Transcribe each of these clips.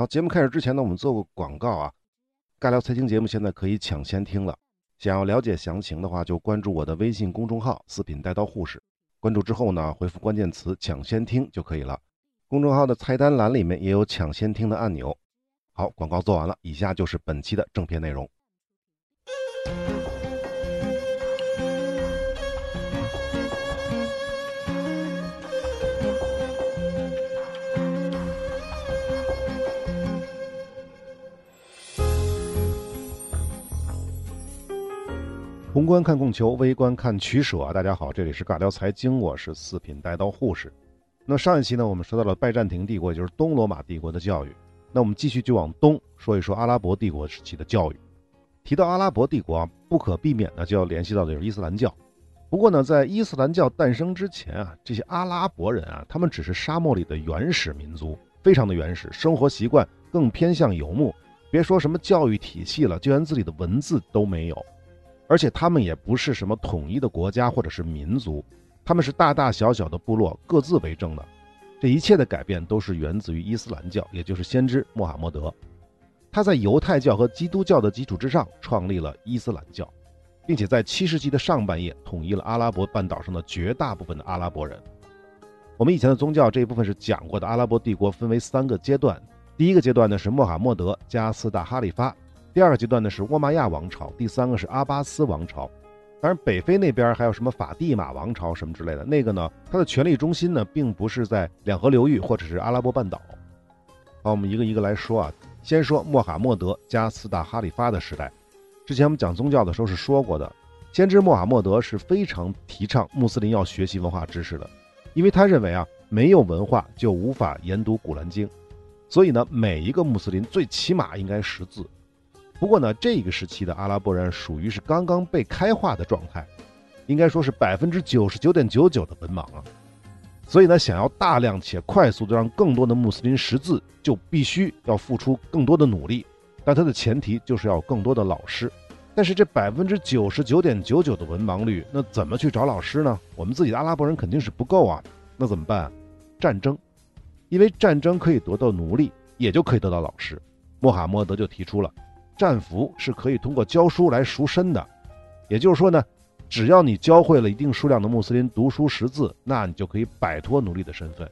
好，节目开始之前呢，我们做个广告啊。尬聊财经节目现在可以抢先听了，想要了解详情的话，就关注我的微信公众号“四品带刀护士”。关注之后呢，回复关键词“抢先听”就可以了。公众号的菜单栏里面也有抢先听的按钮。好，广告做完了，以下就是本期的正片内容。宏观看供求，微观看取舍啊。大家好，这里是尬聊财经，我是四品带刀护士。那上一期呢，我们说到了拜占庭帝国，也就是东罗马帝国的教育。那我们继续就往东说一说阿拉伯帝国时期的教育。提到阿拉伯帝国啊，不可避免的就要联系到的是伊斯兰教。不过呢，在伊斯兰教诞生之前啊，这些阿拉伯人啊，他们只是沙漠里的原始民族，非常的原始，生活习惯更偏向游牧。别说什么教育体系了，就连自己的文字都没有。而且他们也不是什么统一的国家或者是民族，他们是大大小小的部落，各自为政的。这一切的改变都是源自于伊斯兰教，也就是先知穆罕默德。他在犹太教和基督教的基础之上创立了伊斯兰教，并且在七世纪的上半叶统一了阿拉伯半岛上的绝大部分的阿拉伯人。我们以前的宗教这一部分是讲过的，阿拉伯帝国分为三个阶段，第一个阶段呢是穆罕默德加四大哈里发。第二个阶段呢是沃玛亚王朝，第三个是阿巴斯王朝，当然北非那边还有什么法蒂玛王朝什么之类的，那个呢，它的权力中心呢并不是在两河流域或者是阿拉伯半岛。好，我们一个一个来说啊，先说穆罕默德加四大哈里发的时代。之前我们讲宗教的时候是说过的，先知穆罕默德是非常提倡穆斯林要学习文化知识的，因为他认为啊，没有文化就无法研读古兰经，所以呢，每一个穆斯林最起码应该识字。不过呢，这个时期的阿拉伯人属于是刚刚被开化的状态，应该说是百分之九十九点九九的文盲啊。所以呢，想要大量且快速的让更多的穆斯林识字，就必须要付出更多的努力。但它的前提就是要更多的老师。但是这百分之九十九点九九的文盲率，那怎么去找老师呢？我们自己的阿拉伯人肯定是不够啊。那怎么办？战争，因为战争可以得到奴隶，也就可以得到老师。穆罕默德就提出了。战俘是可以通过教书来赎身的，也就是说呢，只要你教会了一定数量的穆斯林读书识字，那你就可以摆脱奴隶的身份。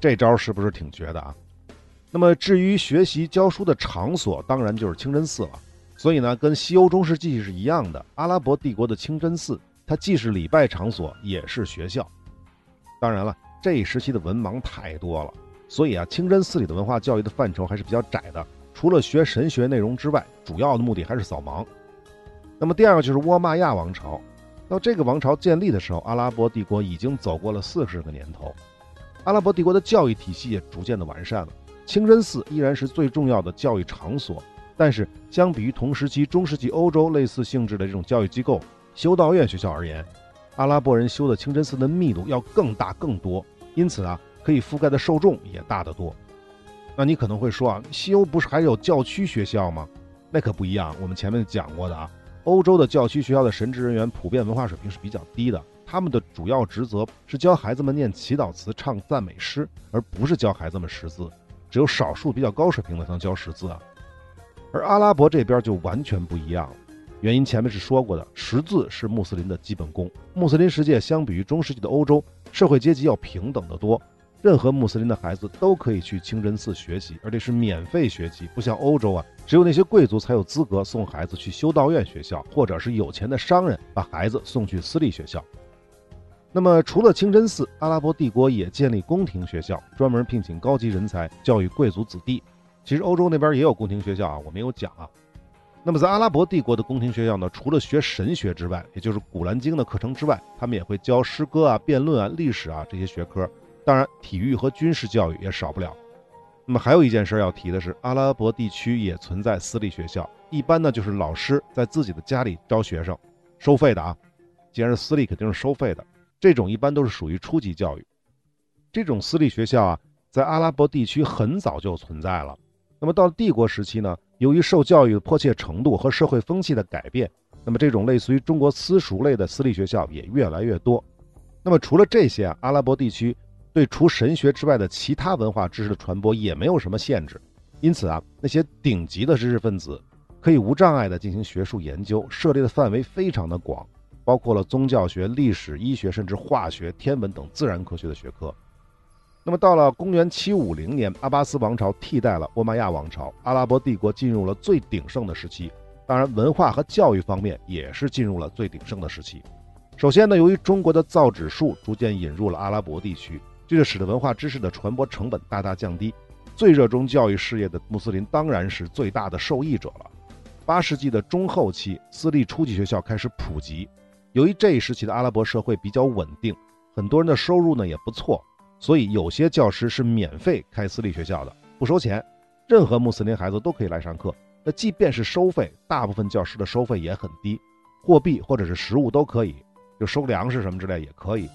这招是不是挺绝的啊？那么至于学习教书的场所，当然就是清真寺了。所以呢，跟西欧中世纪是一样的，阿拉伯帝国的清真寺，它既是礼拜场所，也是学校。当然了，这一时期的文盲太多了，所以啊，清真寺里的文化教育的范畴还是比较窄的。除了学神学内容之外，主要的目的还是扫盲。那么第二个就是沃玛亚王朝。到这个王朝建立的时候，阿拉伯帝国已经走过了四十个年头，阿拉伯帝国的教育体系也逐渐的完善了。清真寺依然是最重要的教育场所，但是相比于同时期中世纪欧洲类似性质的这种教育机构——修道院学校而言，阿拉伯人修的清真寺的密度要更大更多，因此啊，可以覆盖的受众也大得多。那你可能会说啊，西欧不是还有教区学校吗？那可不一样。我们前面讲过的啊，欧洲的教区学校的神职人员普遍文化水平是比较低的，他们的主要职责是教孩子们念祈祷词、唱赞美诗，而不是教孩子们识字。只有少数比较高水平的才能教识字啊。而阿拉伯这边就完全不一样了，原因前面是说过的，识字是穆斯林的基本功。穆斯林世界相比于中世纪的欧洲，社会阶级要平等得多。任何穆斯林的孩子都可以去清真寺学习，而且是免费学习，不像欧洲啊，只有那些贵族才有资格送孩子去修道院学校，或者是有钱的商人把孩子送去私立学校。那么，除了清真寺，阿拉伯帝国也建立宫廷学校，专门聘请高级人才教育贵族子弟。其实欧洲那边也有宫廷学校啊，我没有讲啊。那么在阿拉伯帝国的宫廷学校呢，除了学神学之外，也就是古兰经的课程之外，他们也会教诗歌啊、辩论啊、历史啊这些学科。当然，体育和军事教育也少不了。那么还有一件事要提的是，阿拉伯地区也存在私立学校，一般呢就是老师在自己的家里招学生，收费的啊。既然是私立，肯定是收费的。这种一般都是属于初级教育。这种私立学校啊，在阿拉伯地区很早就存在了。那么到了帝国时期呢，由于受教育的迫切程度和社会风气的改变，那么这种类似于中国私塾类的私立学校也越来越多。那么除了这些啊，阿拉伯地区。对除神学之外的其他文化知识的传播也没有什么限制，因此啊，那些顶级的知识分子可以无障碍地进行学术研究，涉猎的范围非常的广，包括了宗教学、历史、医学，甚至化学、天文等自然科学的学科。那么到了公元七五零年，阿巴斯王朝替代了欧玛亚王朝，阿拉伯帝国进入了最鼎盛的时期。当然，文化和教育方面也是进入了最鼎盛的时期。首先呢，由于中国的造纸术逐渐引入了阿拉伯地区，这就使得文化知识的传播成本大大降低。最热衷教育事业的穆斯林当然是最大的受益者了。八世纪的中后期，私立初级学校开始普及。由于这一时期的阿拉伯社会比较稳定，很多人的收入呢也不错。所以有些教师是免费开私立学校的，不收钱，任何穆斯林孩子都可以来上课。那即便是收费，大部分教师的收费也很低，货币或者是食物都可以，就收粮食什么之类也可以。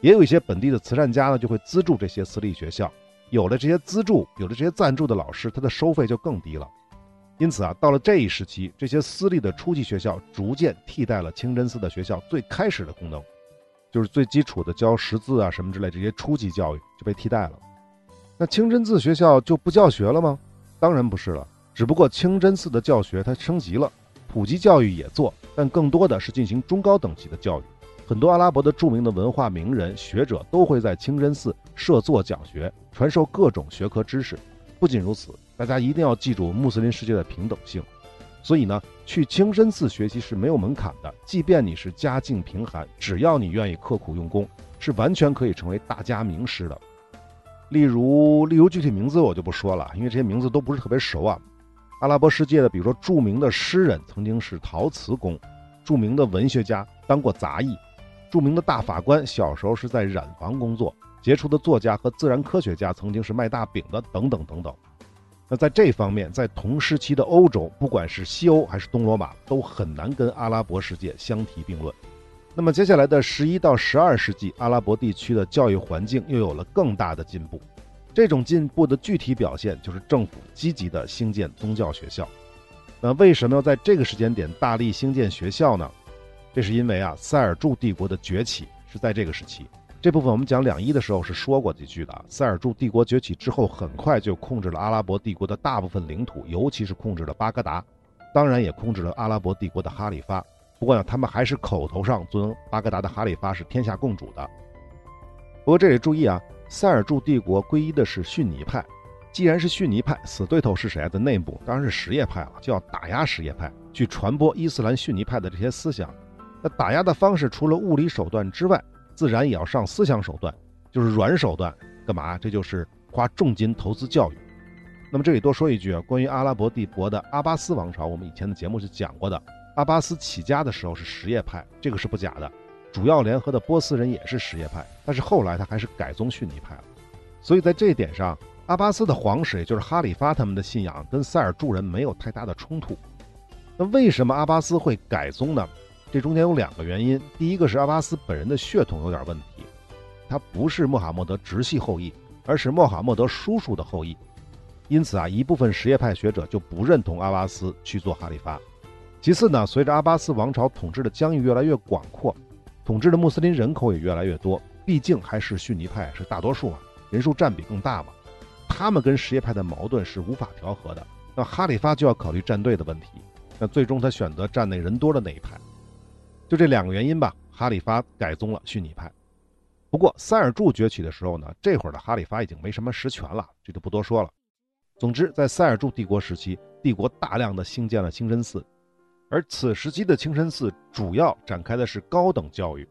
也有一些本地的慈善家呢，就会资助这些私立学校。有了这些资助，有了这些赞助的老师，他的收费就更低了。因此啊，到了这一时期，这些私立的初级学校逐渐替代了清真寺的学校最开始的功能。就是最基础的教识字啊什么之类这些初级教育就被替代了，那清真寺学校就不教学了吗？当然不是了，只不过清真寺的教学它升级了，普及教育也做，但更多的是进行中高等级的教育。很多阿拉伯的著名的文化名人学者都会在清真寺设座讲学，传授各种学科知识。不仅如此，大家一定要记住穆斯林世界的平等性。所以呢，去清真寺学习是没有门槛的，即便你是家境贫寒，只要你愿意刻苦用功，是完全可以成为大家名师的。例如，例如具体名字我就不说了，因为这些名字都不是特别熟啊。阿拉伯世界的，比如说著名的诗人曾经是陶瓷工，著名的文学家当过杂役，著名的大法官小时候是在染房工作，杰出的作家和自然科学家曾经是卖大饼的，等等等等。那在这方面，在同时期的欧洲，不管是西欧还是东罗马，都很难跟阿拉伯世界相提并论。那么接下来的十一到十二世纪，阿拉伯地区的教育环境又有了更大的进步。这种进步的具体表现就是政府积极的兴建宗教学校。那为什么要在这个时间点大力兴建学校呢？这是因为啊，塞尔柱帝国的崛起是在这个时期。这部分我们讲两伊的时候是说过几句的。塞尔柱帝国崛起之后，很快就控制了阿拉伯帝国的大部分领土，尤其是控制了巴格达，当然也控制了阿拉伯帝国的哈里发。不过呢，他们还是口头上尊巴格达的哈里发是天下共主的。不过这里注意啊，塞尔柱帝国皈依的是逊尼派。既然是逊尼派，死对头是谁啊？在内部当然是什叶派了，就要打压什叶派，去传播伊斯兰逊尼派的这些思想。那打压的方式除了物理手段之外，自然也要上思想手段，就是软手段，干嘛？这就是花重金投资教育。那么这里多说一句啊，关于阿拉伯帝国的阿巴斯王朝，我们以前的节目是讲过的。阿巴斯起家的时候是什叶派，这个是不假的。主要联合的波斯人也是什叶派，但是后来他还是改宗逊尼派了。所以在这一点上，阿巴斯的皇室，也就是哈里发他们的信仰，跟塞尔柱人没有太大的冲突。那为什么阿巴斯会改宗呢？这中间有两个原因，第一个是阿巴斯本人的血统有点问题，他不是穆罕默德直系后裔，而是穆罕默德叔叔的后裔，因此啊，一部分什叶派学者就不认同阿巴斯去做哈里发。其次呢，随着阿巴斯王朝统治的疆域越来越广阔，统治的穆斯林人口也越来越多，毕竟还是逊尼派是大多数嘛，人数占比更大嘛，他们跟什叶派的矛盾是无法调和的，那哈里发就要考虑站队的问题，那最终他选择站内人多的那一派。就这两个原因吧，哈里发改宗了逊尼派。不过塞尔柱崛起的时候呢，这会儿的哈里发已经没什么实权了，这就不多说了。总之，在塞尔柱帝国时期，帝国大量的兴建了清真寺，而此时期的清真寺主要展开的是高等教育，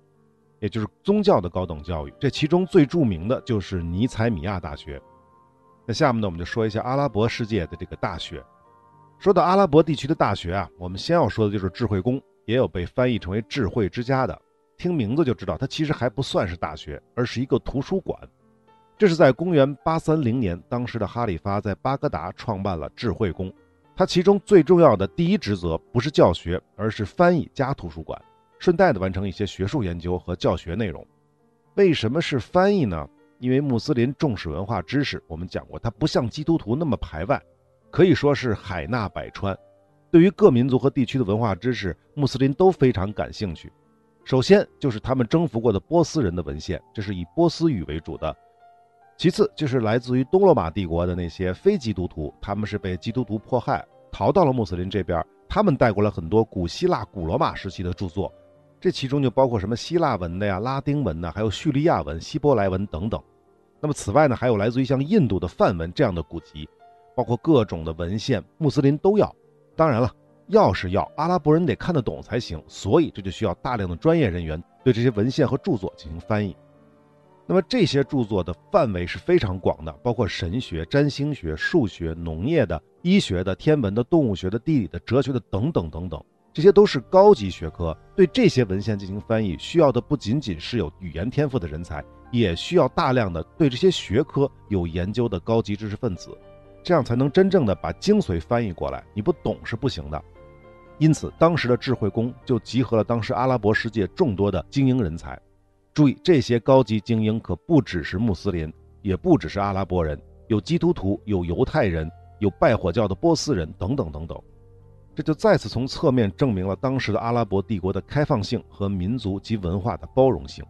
也就是宗教的高等教育。这其中最著名的就是尼采米亚大学。那下面呢，我们就说一下阿拉伯世界的这个大学。说到阿拉伯地区的大学啊，我们先要说的就是智慧宫。也有被翻译成为“智慧之家”的，听名字就知道，它其实还不算是大学，而是一个图书馆。这是在公元830年，当时的哈里发在巴格达创办了智慧宫。他其中最重要的第一职责不是教学，而是翻译加图书馆，顺带的完成一些学术研究和教学内容。为什么是翻译呢？因为穆斯林重视文化知识，我们讲过，它不像基督徒那么排外，可以说是海纳百川。对于各民族和地区的文化知识，穆斯林都非常感兴趣。首先就是他们征服过的波斯人的文献，这是以波斯语为主的。其次就是来自于东罗马帝国的那些非基督徒，他们是被基督徒迫害，逃到了穆斯林这边，他们带过来很多古希腊、古罗马时期的著作，这其中就包括什么希腊文的呀、拉丁文的，还有叙利亚文、希伯来文等等。那么此外呢，还有来自于像印度的梵文这样的古籍，包括各种的文献，穆斯林都要。当然了，要是要阿拉伯人得看得懂才行，所以这就需要大量的专业人员对这些文献和著作进行翻译。那么这些著作的范围是非常广的，包括神学、占星学、数学、农业的、医学的、天文的、动物学的、地理的、哲学的等等等等，这些都是高级学科。对这些文献进行翻译，需要的不仅仅是有语言天赋的人才，也需要大量的对这些学科有研究的高级知识分子，这样才能真正的把精髓翻译过来。你不懂是不行的。因此，当时的智慧宫就集合了当时阿拉伯世界众多的精英人才。注意，这些高级精英可不只是穆斯林，也不只是阿拉伯人，有基督徒，有犹太人，有拜火教的波斯人，等等等等。这就再次从侧面证明了当时的阿拉伯帝国的开放性和民族及文化的包容性。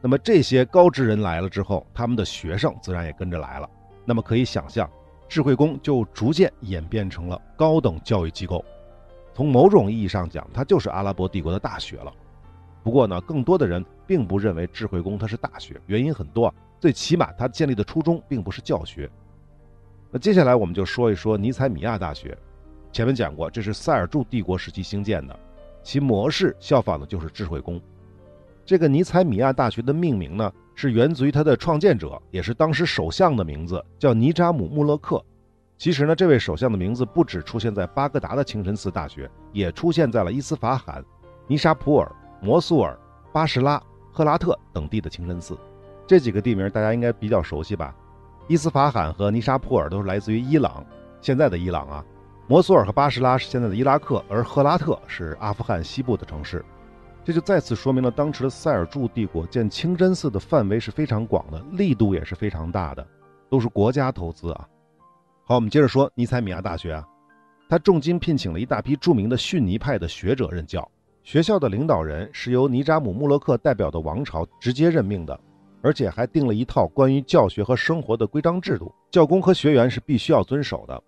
那么这些高知人来了之后，他们的学生自然也跟着来了。那么可以想象，智慧宫就逐渐演变成了高等教育机构。从某种意义上讲，它就是阿拉伯帝国的大学了。不过呢，更多的人并不认为智慧宫它是大学，原因很多。最起码，它建立的初衷并不是教学。那接下来我们就说一说尼采米亚大学。前面讲过，这是塞尔柱帝国时期兴建的，其模式效仿的就是智慧宫。这个尼采米亚大学的命名呢，是源自于他的创建者，也是当时首相的名字，叫尼扎姆·穆勒克。其实呢，这位首相的名字不只出现在巴格达的清真寺大学，也出现在了伊斯法罕、尼沙普尔。摩苏尔、巴士拉、赫拉特等地的清真寺，这几个地名大家应该比较熟悉吧？伊斯法罕和尼沙普尔都是来自于伊朗，现在的伊朗啊。摩苏尔和巴士拉是现在的伊拉克，而赫拉特是阿富汗西部的城市。这就再次说明了当时的塞尔柱帝国建清真寺的范围是非常广的，力度也是非常大的，都是国家投资啊。好，我们接着说尼采米亚大学啊，他重金聘请了一大批著名的逊尼派的学者任教。学校的领导人是由尼扎姆·穆勒克代表的王朝直接任命的，而且还定了一套关于教学和生活的规章制度，教工和学员是必须要遵守的。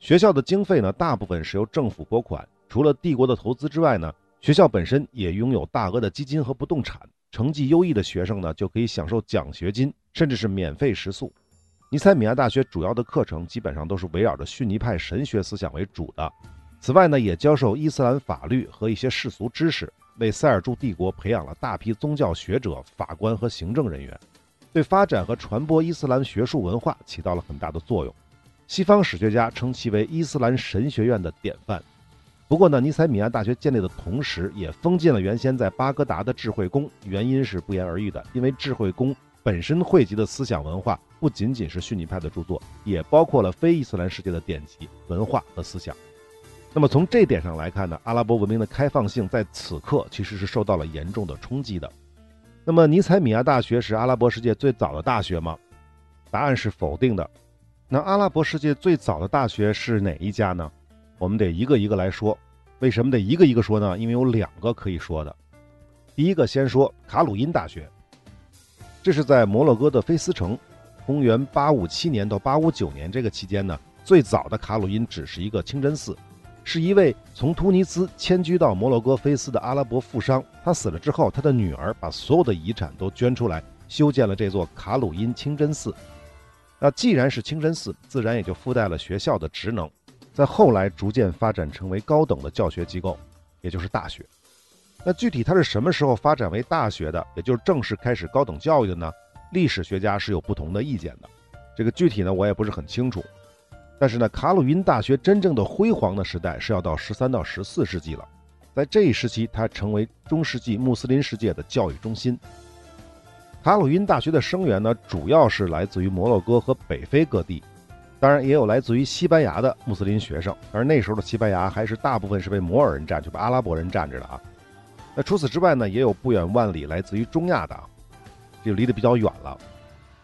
学校的经费呢，大部分是由政府拨款，除了帝国的投资之外呢，学校本身也拥有大额的基金和不动产。成绩优异的学生呢，就可以享受奖学金，甚至是免费食宿。尼采米亚大学主要的课程基本上都是围绕着逊尼派神学思想为主的。此外呢，也教授伊斯兰法律和一些世俗知识，为塞尔柱帝国培养了大批宗教学者、法官和行政人员，对发展和传播伊斯兰学术文化起到了很大的作用。西方史学家称其为伊斯兰神学院的典范。不过呢，尼采米亚大学建立的同时，也封禁了原先在巴格达的智慧宫，原因是不言而喻的，因为智慧宫本身汇集的思想文化不仅仅是逊尼派的著作，也包括了非伊斯兰世界的典籍、文化和思想。那么从这点上来看呢，阿拉伯文明的开放性在此刻其实是受到了严重的冲击的。那么尼采米亚大学是阿拉伯世界最早的大学吗？答案是否定的。那阿拉伯世界最早的大学是哪一家呢？我们得一个一个来说。为什么得一个一个说呢？因为有两个可以说的。第一个先说卡鲁因大学，这是在摩洛哥的菲斯城，公元857年到859年这个期间呢，最早的卡鲁因只是一个清真寺。是一位从突尼斯迁居到摩洛哥菲斯的阿拉伯富商。他死了之后，他的女儿把所有的遗产都捐出来，修建了这座卡鲁因清真寺。那既然是清真寺，自然也就附带了学校的职能。在后来逐渐发展成为高等的教学机构，也就是大学。那具体它是什么时候发展为大学的，也就是正式开始高等教育的呢？历史学家是有不同的意见的。这个具体呢，我也不是很清楚。但是呢，卡鲁因大学真正的辉煌的时代是要到十三到十四世纪了，在这一时期，它成为中世纪穆斯林世界的教育中心。卡鲁因大学的生源呢，主要是来自于摩洛哥和北非各地，当然也有来自于西班牙的穆斯林学生，而那时候的西班牙还是大部分是被摩尔人占，就被阿拉伯人占着的啊。那除此之外呢，也有不远万里来自于中亚的，就离得比较远了。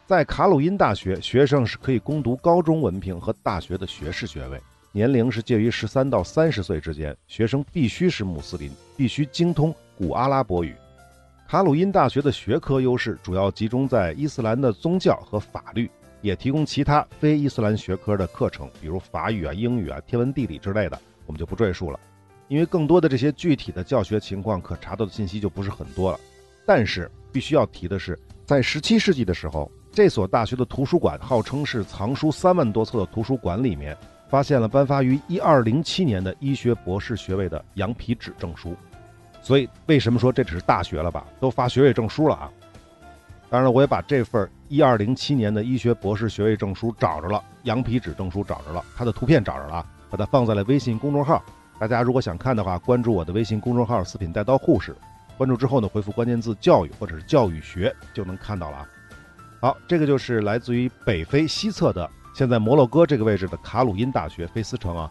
在卡鲁因大学，学生是可以攻读高中文凭和大学的学士学位，年龄是介于十三到三十岁之间。学生必须是穆斯林，必须精通古阿拉伯语。卡鲁因大学的学科优势主要集中在伊斯兰的宗教和法律，也提供其他非伊斯兰学科的课程，比如法语啊、英语啊、天文地理之类的，我们就不赘述了。因为更多的这些具体的教学情况可查到的信息就不是很多了。但是必须要提的是，在17世纪的时候，这所大学的图书馆号称是藏书三万多册的图书馆里面。发现了颁发于一二零七年的医学博士学位的羊皮纸证书，所以为什么说这只是大学了吧？都发学位证书了啊！当然了，我也把这份一二零七年的医学博士学位证书找着了，羊皮纸证书找着了，它的图片找着了，把它放在了微信公众号。大家如果想看的话，关注我的微信公众号“四品带刀护士”，关注之后呢，回复关键字“教育”或者是“教育学”就能看到了啊。好，这个就是来自于北非西侧的。现在摩洛哥这个位置的卡鲁因大学菲斯城啊，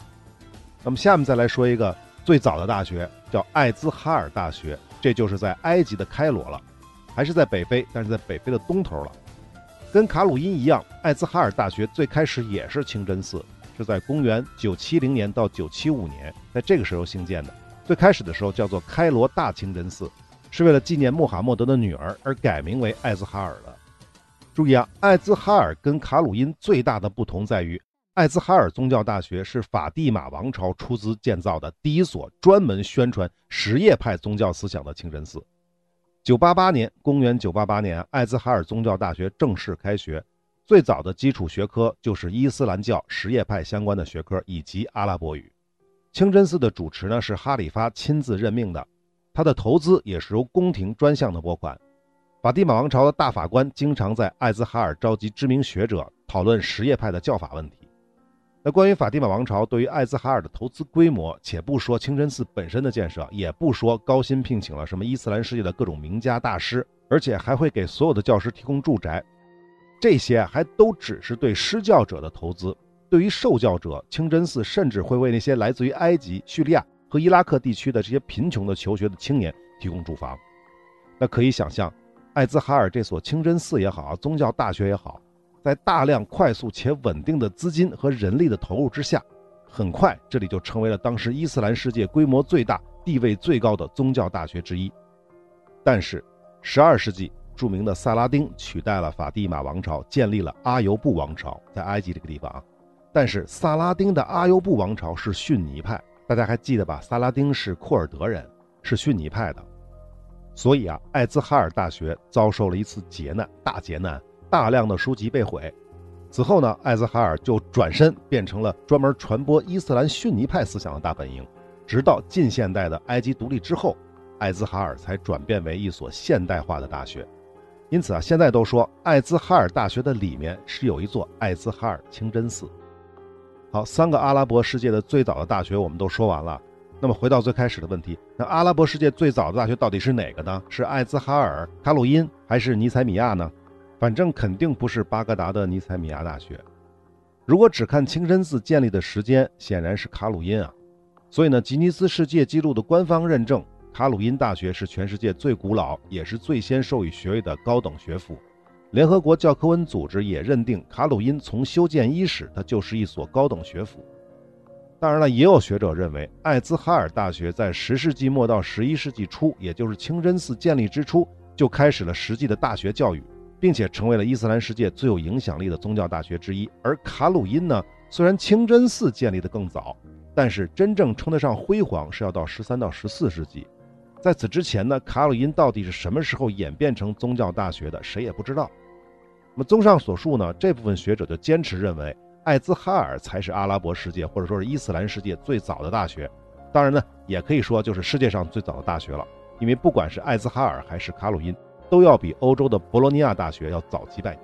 那么下面再来说一个最早的大学，叫艾兹哈尔大学，这就是在埃及的开罗了，还是在北非，但是在北非的东头了。跟卡鲁因一样，艾兹哈尔大学最开始也是清真寺，是在公元970年到975年，在这个时候兴建的。最开始的时候叫做开罗大清真寺，是为了纪念穆罕默德的女儿而改名为艾兹哈尔的。注意啊，艾兹哈尔跟卡鲁因最大的不同在于，艾兹哈尔宗教大学是法蒂玛王朝出资建造的第一所专门宣传什叶派宗教思想的清真寺。九八八年，公元九八八年，艾兹哈尔宗教大学正式开学，最早的基础学科就是伊斯兰教什叶派相关的学科以及阿拉伯语。清真寺的主持呢是哈里发亲自任命的，他的投资也是由宫廷专项的拨款。法蒂玛王朝的大法官经常在艾兹哈尔召集知名学者讨论什叶派的教法问题。那关于法蒂玛王朝对于艾兹哈尔的投资规模，且不说清真寺本身的建设，也不说高薪聘请了什么伊斯兰世界的各种名家大师，而且还会给所有的教师提供住宅，这些还都只是对施教者的投资。对于受教者，清真寺甚至会为那些来自于埃及、叙利亚和伊拉克地区的这些贫穷的求学的青年提供住房。那可以想象。艾兹哈尔这所清真寺也好，宗教大学也好，在大量快速且稳定的资金和人力的投入之下，很快这里就成为了当时伊斯兰世界规模最大、地位最高的宗教大学之一。但是，十二世纪著名的萨拉丁取代了法蒂玛王朝，建立了阿尤布王朝，在埃及这个地方啊。但是，萨拉丁的阿尤布王朝是逊尼派，大家还记得吧？萨拉丁是库尔德人，是逊尼派的。所以啊，艾兹哈尔大学遭受了一次劫难，大劫难，大量的书籍被毁。此后呢，艾兹哈尔就转身变成了专门传播伊斯兰逊尼派思想的大本营。直到近现代的埃及独立之后，艾兹哈尔才转变为一所现代化的大学。因此啊，现在都说艾兹哈尔大学的里面是有一座艾兹哈尔清真寺。好，三个阿拉伯世界的最早的大学我们都说完了。那么回到最开始的问题，那阿拉伯世界最早的大学到底是哪个呢？是艾兹哈尔、卡鲁因还是尼采米亚呢？反正肯定不是巴格达的尼采米亚大学。如果只看清真寺建立的时间，显然是卡鲁因啊。所以呢，吉尼斯世界纪录的官方认证，卡鲁因大学是全世界最古老也是最先授予学位的高等学府。联合国教科文组织也认定卡鲁因从修建伊始，它就是一所高等学府。当然了，也有学者认为，艾兹哈尔大学在十世纪末到十一世纪初，也就是清真寺建立之初，就开始了实际的大学教育，并且成为了伊斯兰世界最有影响力的宗教大学之一。而卡鲁因呢，虽然清真寺建立的更早，但是真正称得上辉煌是要到十三到十四世纪。在此之前呢，卡鲁因到底是什么时候演变成宗教大学的，谁也不知道。那么，综上所述呢，这部分学者就坚持认为。艾兹哈尔才是阿拉伯世界或者说是伊斯兰世界最早的大学，当然呢，也可以说就是世界上最早的大学了。因为不管是艾兹哈尔还是卡鲁因，都要比欧洲的博洛尼亚大学要早几百年。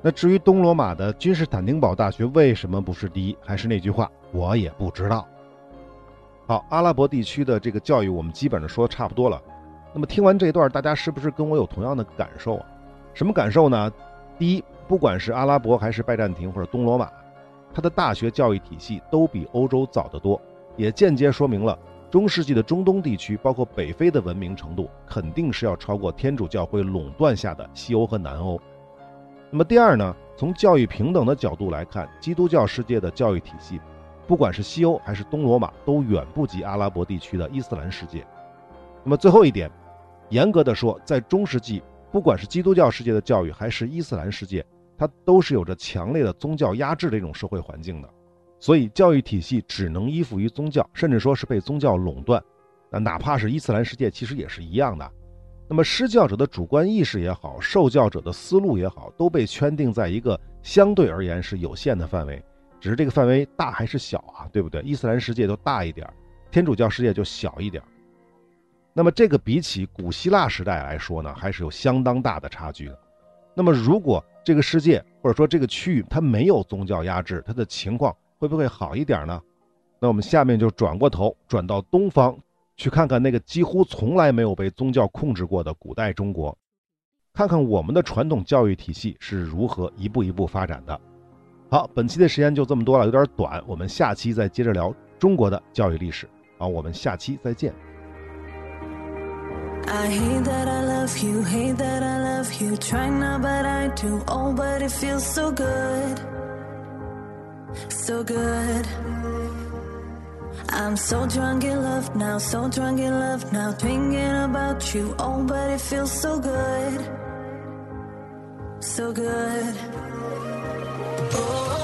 那至于东罗马的君士坦丁堡大学为什么不是第一，还是那句话，我也不知道。好，阿拉伯地区的这个教育我们基本上说的差不多了。那么听完这段，大家是不是跟我有同样的感受啊？什么感受呢？第一，不管是阿拉伯还是拜占庭或者东罗马。它的大学教育体系都比欧洲早得多，也间接说明了中世纪的中东地区，包括北非的文明程度，肯定是要超过天主教会垄断下的西欧和南欧。那么第二呢，从教育平等的角度来看，基督教世界的教育体系，不管是西欧还是东罗马，都远不及阿拉伯地区的伊斯兰世界。那么最后一点，严格的说，在中世纪，不管是基督教世界的教育，还是伊斯兰世界，它都是有着强烈的宗教压制的一种社会环境的。所以，教育体系只能依附于宗教，甚至说是被宗教垄断。那哪怕是伊斯兰世界，其实也是一样的。那么，施教者的主观意识也好，受教者的思路也好，都被圈定在一个相对而言是有限的范围。只是这个范围大还是小啊？对不对？伊斯兰世界都大一点，天主教世界就小一点。那么，这个比起古希腊时代来说呢，还是有相当大的差距的。那么，如果这个世界或者说这个区域它没有宗教压制，它的情况会不会好一点呢？那我们下面就转过头，转到东方。去看看那个几乎从来没有被宗教控制过的古代中国，看看我们的传统教育体系是如何一步一步发展的。好，本期的时间就这么多了，有点短，我们下期再接着聊中国的教育历史。好，我们下期再见。I'm so drunk in love now, so drunk in love now, thinking about you. Oh, but it feels so good, so good. Oh,